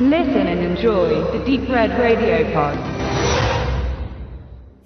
Listen and enjoy the Deep Red Radio Pod.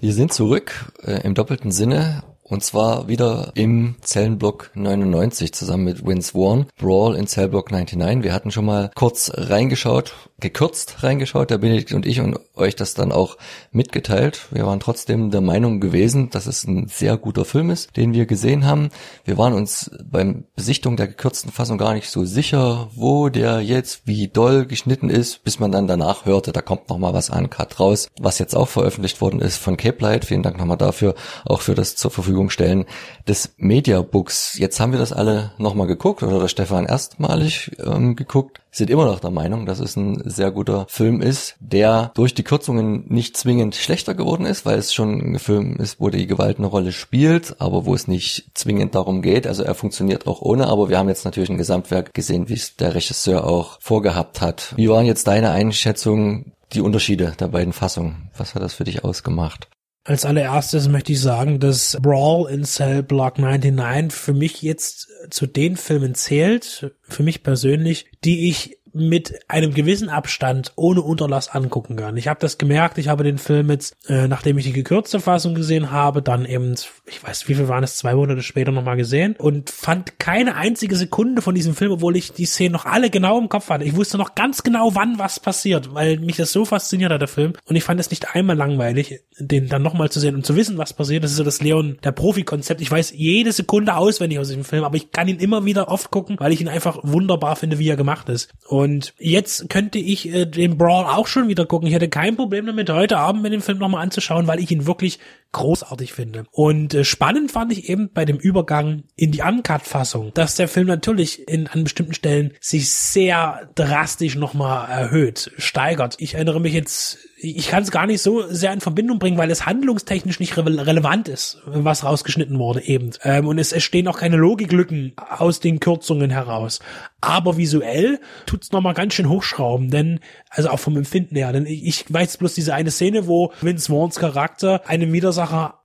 Wir sind zurück äh, im doppelten Sinne und zwar wieder im Zellenblock 99 zusammen mit Vince Vaughn, Brawl in Zellblock 99. Wir hatten schon mal kurz reingeschaut, gekürzt reingeschaut, der Benedikt und ich und euch das dann auch mitgeteilt. Wir waren trotzdem der Meinung gewesen, dass es ein sehr guter Film ist, den wir gesehen haben. Wir waren uns beim Besichtung der gekürzten Fassung gar nicht so sicher, wo der jetzt wie doll geschnitten ist, bis man dann danach hörte, da kommt noch mal was an Cut raus, was jetzt auch veröffentlicht worden ist von Cape Light. Vielen Dank nochmal dafür, auch für das zur Verfügung Verfügung stellen des Mediabooks. Jetzt haben wir das alle nochmal geguckt oder der Stefan erstmalig ähm, geguckt, sind immer noch der Meinung, dass es ein sehr guter Film ist, der durch die Kürzungen nicht zwingend schlechter geworden ist, weil es schon ein Film ist, wo die Gewalt eine Rolle spielt, aber wo es nicht zwingend darum geht. Also er funktioniert auch ohne, aber wir haben jetzt natürlich ein Gesamtwerk gesehen, wie es der Regisseur auch vorgehabt hat. Wie waren jetzt deine Einschätzungen, die Unterschiede der beiden Fassungen? Was hat das für dich ausgemacht? Als allererstes möchte ich sagen, dass Brawl in Cell Block 99 für mich jetzt zu den Filmen zählt, für mich persönlich, die ich mit einem gewissen Abstand ohne Unterlass angucken kann. Ich habe das gemerkt, ich habe den Film jetzt, äh, nachdem ich die gekürzte Fassung gesehen habe, dann eben, ich weiß, wie viel waren es, zwei Monate später nochmal gesehen und fand keine einzige Sekunde von diesem Film, obwohl ich die Szenen noch alle genau im Kopf hatte. Ich wusste noch ganz genau, wann was passiert, weil mich das so fasziniert hat, der Film. Und ich fand es nicht einmal langweilig, den dann nochmal zu sehen und zu wissen, was passiert. Das ist so das Leon, der Profi-Konzept. Ich weiß jede Sekunde auswendig aus diesem Film, aber ich kann ihn immer wieder oft gucken, weil ich ihn einfach wunderbar finde, wie er gemacht ist. Und jetzt könnte ich äh, den Brawl auch schon wieder gucken. Ich hätte kein Problem damit, heute Abend mir den Film nochmal anzuschauen, weil ich ihn wirklich großartig finde. Und äh, spannend fand ich eben bei dem Übergang in die Uncut-Fassung, dass der Film natürlich in an bestimmten Stellen sich sehr drastisch nochmal erhöht, steigert. Ich erinnere mich jetzt ich kann es gar nicht so sehr in Verbindung bringen, weil es handlungstechnisch nicht re relevant ist, was rausgeschnitten wurde eben. Ähm, und es, es stehen auch keine Logiklücken aus den Kürzungen heraus. Aber visuell tut's nochmal ganz schön hochschrauben, denn, also auch vom Empfinden her, denn ich, ich weiß bloß diese eine Szene, wo Vince Vaughns Charakter einem Widersacher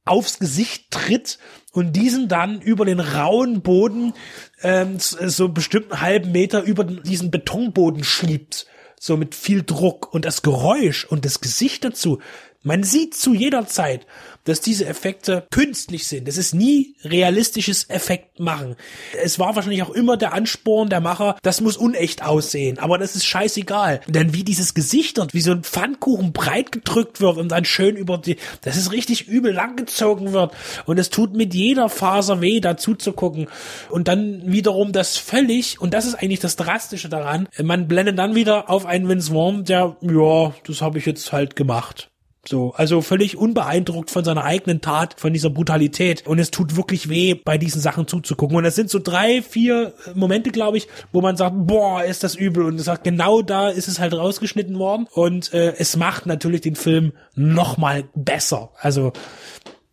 aufs Gesicht tritt und diesen dann über den rauen Boden ähm, so bestimmt einen halben Meter über diesen Betonboden schiebt so mit viel Druck und das Geräusch und das Gesicht dazu. Man sieht zu jeder Zeit, dass diese Effekte künstlich sind. Es ist nie realistisches Effekt machen. Es war wahrscheinlich auch immer der Ansporn der Macher, das muss unecht aussehen, aber das ist scheißegal. Denn wie dieses Gesicht dort, wie so ein Pfannkuchen breit gedrückt wird und dann schön über die, das ist richtig übel langgezogen wird und es tut mit jeder Faser weh, dazu zu gucken. Und dann wiederum das völlig, und das ist eigentlich das Drastische daran, man blendet dann wieder auf einen Vince Vaughn, der, ja, das habe ich jetzt halt gemacht. So, also völlig unbeeindruckt von seiner eigenen Tat, von dieser Brutalität. Und es tut wirklich weh, bei diesen Sachen zuzugucken. Und es sind so drei, vier Momente, glaube ich, wo man sagt, boah, ist das übel. Und es sagt, genau da ist es halt rausgeschnitten worden. Und äh, es macht natürlich den Film noch mal besser. Also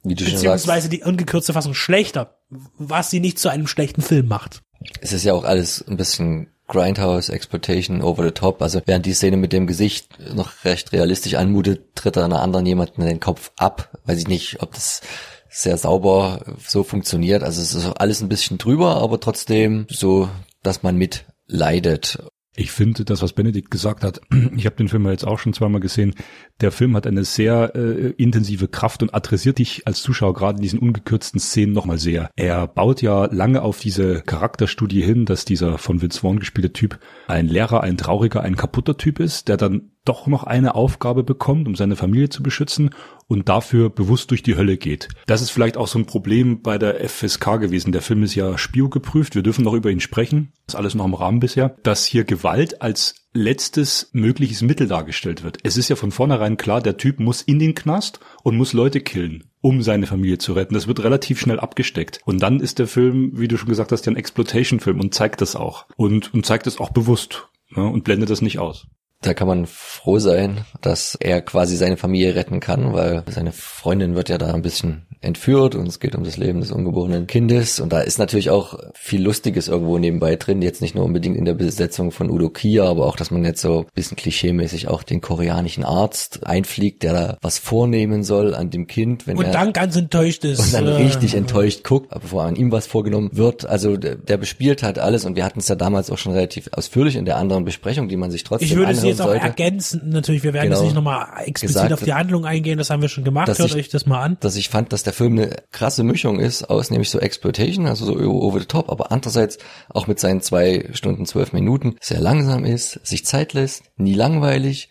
beziehungsweise die ungekürzte Fassung schlechter, was sie nicht zu einem schlechten Film macht. Es ist ja auch alles ein bisschen Grindhouse, Exploitation, Over the Top. Also während die Szene mit dem Gesicht noch recht realistisch anmutet, tritt er einer anderen jemanden den Kopf ab. Weiß ich nicht, ob das sehr sauber so funktioniert. Also es ist alles ein bisschen drüber, aber trotzdem so, dass man mitleidet. Ich finde das, was Benedikt gesagt hat, ich habe den Film jetzt auch schon zweimal gesehen, der Film hat eine sehr äh, intensive Kraft und adressiert dich als Zuschauer gerade in diesen ungekürzten Szenen nochmal sehr. Er baut ja lange auf diese Charakterstudie hin, dass dieser von Vince Vaughn gespielte Typ ein Lehrer, ein trauriger, ein kaputter Typ ist, der dann doch noch eine Aufgabe bekommt, um seine Familie zu beschützen und dafür bewusst durch die Hölle geht. Das ist vielleicht auch so ein Problem bei der FSK gewesen. Der Film ist ja Spio geprüft. Wir dürfen noch über ihn sprechen. Das ist alles noch im Rahmen bisher. Dass hier Gewalt als letztes mögliches Mittel dargestellt wird. Es ist ja von vornherein klar, der Typ muss in den Knast und muss Leute killen, um seine Familie zu retten. Das wird relativ schnell abgesteckt. Und dann ist der Film, wie du schon gesagt hast, ja ein Exploitation-Film und zeigt das auch. Und, und zeigt es auch bewusst ne, und blendet das nicht aus. Da kann man froh sein, dass er quasi seine Familie retten kann, weil seine Freundin wird ja da ein bisschen entführt und es geht um das Leben des ungeborenen Kindes. Und da ist natürlich auch viel Lustiges irgendwo nebenbei drin, jetzt nicht nur unbedingt in der Besetzung von Udo Kier, aber auch, dass man jetzt so ein bisschen klischeemäßig auch den koreanischen Arzt einfliegt, der da was vornehmen soll an dem Kind, wenn und er dann ganz enttäuscht ist. und dann richtig enttäuscht guckt, bevor an ihm was vorgenommen wird. Also der, der bespielt halt alles und wir hatten es ja damals auch schon relativ ausführlich in der anderen Besprechung, die man sich trotzdem Ich würde anhören jetzt auch sollte. ergänzen, natürlich, wir werden Genau. jetzt nicht nochmal explizit Gesagt, auf die Handlung eingehen, das haben wir schon gemacht, hört ich- euch das mal an. dass ich fand, dass der Film eine krasse Mischung ist aus nämlich so Exploitation, also so over the top, aber andererseits auch mit seinen zwei Stunden, zwölf Minuten sehr langsam ist, sich Zeit lässt, nie langweilig.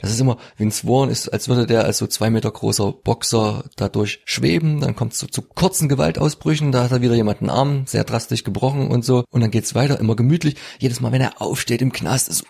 Das ist immer, Vince Vaughn ist, als würde der als so zwei Meter großer Boxer dadurch schweben, dann kommt es so zu kurzen Gewaltausbrüchen, da hat er wieder jemanden Arm sehr drastisch gebrochen und so und dann geht's weiter, immer gemütlich. Jedes Mal, wenn er aufsteht im Knast, ist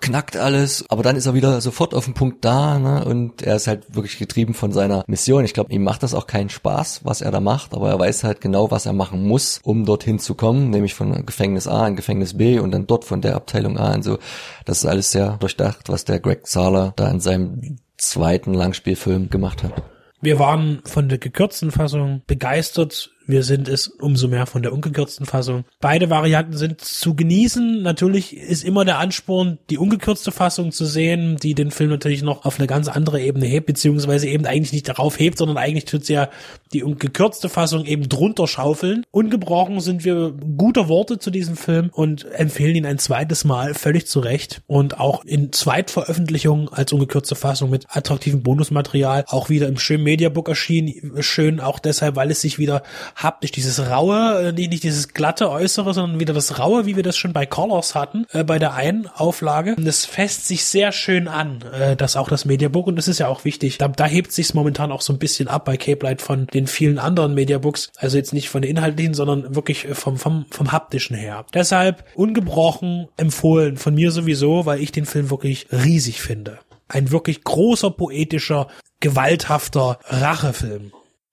knackt alles, aber dann ist er wieder sofort auf dem Punkt da ne? und er ist halt wirklich getrieben von seiner Mission. Ich glaube, ihm macht das auch keinen Spaß, was er da macht, aber er weiß halt genau, was er machen muss, um dorthin zu kommen, nämlich von Gefängnis A in Gefängnis B und dann dort von der Abteilung A und so. Das ist alles sehr durchdacht, was der Greg Sala da in seinem zweiten Langspielfilm gemacht hat. Wir waren von der gekürzten Fassung begeistert. Wir sind es umso mehr von der ungekürzten Fassung. Beide Varianten sind zu genießen. Natürlich ist immer der Ansporn, die ungekürzte Fassung zu sehen, die den Film natürlich noch auf eine ganz andere Ebene hebt, beziehungsweise eben eigentlich nicht darauf hebt, sondern eigentlich tut sie ja die gekürzte Fassung eben drunter schaufeln. Ungebrochen sind wir guter Worte zu diesem Film und empfehlen ihn ein zweites Mal völlig zu Recht und auch in Zweitveröffentlichung als ungekürzte Fassung mit attraktivem Bonusmaterial auch wieder im schönen Mediabook erschienen. Schön auch deshalb, weil es sich wieder haptisch dieses raue, äh, nicht, dieses glatte Äußere, sondern wieder das raue, wie wir das schon bei Colors hatten, äh, bei der einen Auflage. Und das fässt sich sehr schön an, äh, das auch das Mediabook und das ist ja auch wichtig. Da, da hebt sich's momentan auch so ein bisschen ab bei Cape Light von den vielen anderen Mediabooks. Also jetzt nicht von den inhaltlichen, sondern wirklich äh, vom, vom, vom haptischen her. Deshalb ungebrochen empfohlen von mir sowieso, weil ich den Film wirklich riesig finde. Ein wirklich großer, poetischer, gewalthafter Rachefilm.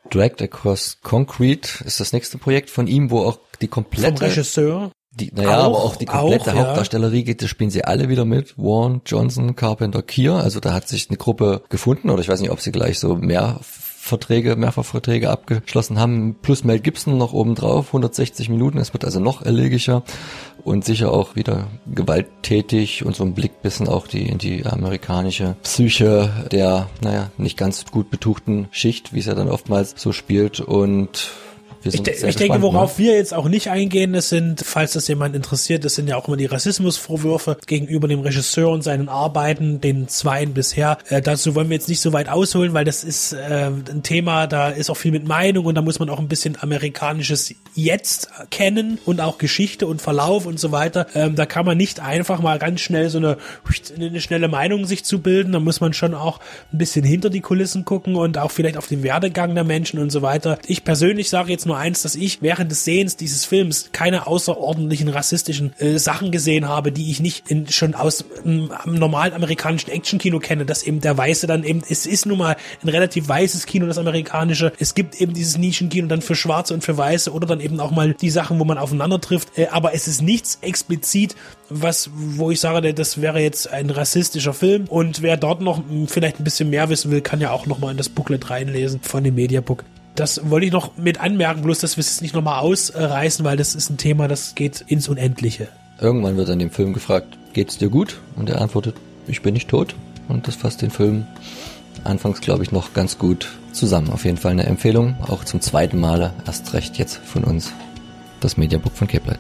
Dragged Across Concrete ist das nächste Projekt von ihm, wo auch die Vom komplette Regisseur. Die, naja, Auch, aber auch die komplette auch, ja. Hauptdarstellerie geht, das spielen sie alle wieder mit. Warren, Johnson, Carpenter, Kier. Also da hat sich eine Gruppe gefunden oder ich weiß nicht, ob sie gleich so mehr Verträge, Mehrfachverträge abgeschlossen haben. Plus Mel Gibson noch oben drauf, 160 Minuten. Es wird also noch elegischer und sicher auch wieder gewalttätig und so ein Blick bisschen auch die, in die amerikanische Psyche der, naja, nicht ganz gut betuchten Schicht, wie es ja dann oftmals so spielt und Ich, de ich denke, gespannt, ne? worauf wir jetzt auch nicht eingehen, das sind, falls das jemand interessiert, das sind ja auch immer die Rassismusvorwürfe gegenüber dem Regisseur und seinen Arbeiten, den zweien bisher. Äh, dazu wollen wir jetzt nicht so weit ausholen, weil das ist äh, ein Thema, da ist auch viel mit Meinung und da muss man auch ein bisschen amerikanisches Jetzt kennen und auch Geschichte und Verlauf und so weiter. Ähm, da kann man nicht einfach mal ganz schnell so eine, eine schnelle Meinung sich zu bilden. Da muss man schon auch ein bisschen hinter die Kulissen gucken und auch vielleicht auf den Werdegang der Menschen und so weiter. Ich persönlich sage jetzt nur eins, dass ich während des Sehens dieses Films keine außerordentlichen rassistischen äh, Sachen gesehen habe, die ich nicht in, schon aus ähm, am normalen amerikanischen Actionkino kenne, dass eben der Weiße dann eben, es ist nun mal ein relativ weißes Kino, das amerikanische. Es gibt eben dieses Nischenkino dann für Schwarze und für Weiße oder dann eben auch mal die Sachen, wo man aufeinander trifft. Äh, aber es ist nichts explizit, was, wo ich sage, das wäre jetzt ein rassistischer Film. Und wer dort noch mh, vielleicht ein bisschen mehr wissen will, kann ja auch nochmal in das Booklet reinlesen von dem Mediabook. Das wollte ich noch mit anmerken, bloß dass wir es nicht nochmal ausreißen, weil das ist ein Thema, das geht ins Unendliche. Irgendwann wird an dem Film gefragt, geht's dir gut? Und er antwortet, ich bin nicht tot. Und das fasst den Film anfangs, glaube ich, noch ganz gut zusammen. Auf jeden Fall eine Empfehlung, auch zum zweiten Male, erst recht jetzt von uns, das Mediabook von Cape Light.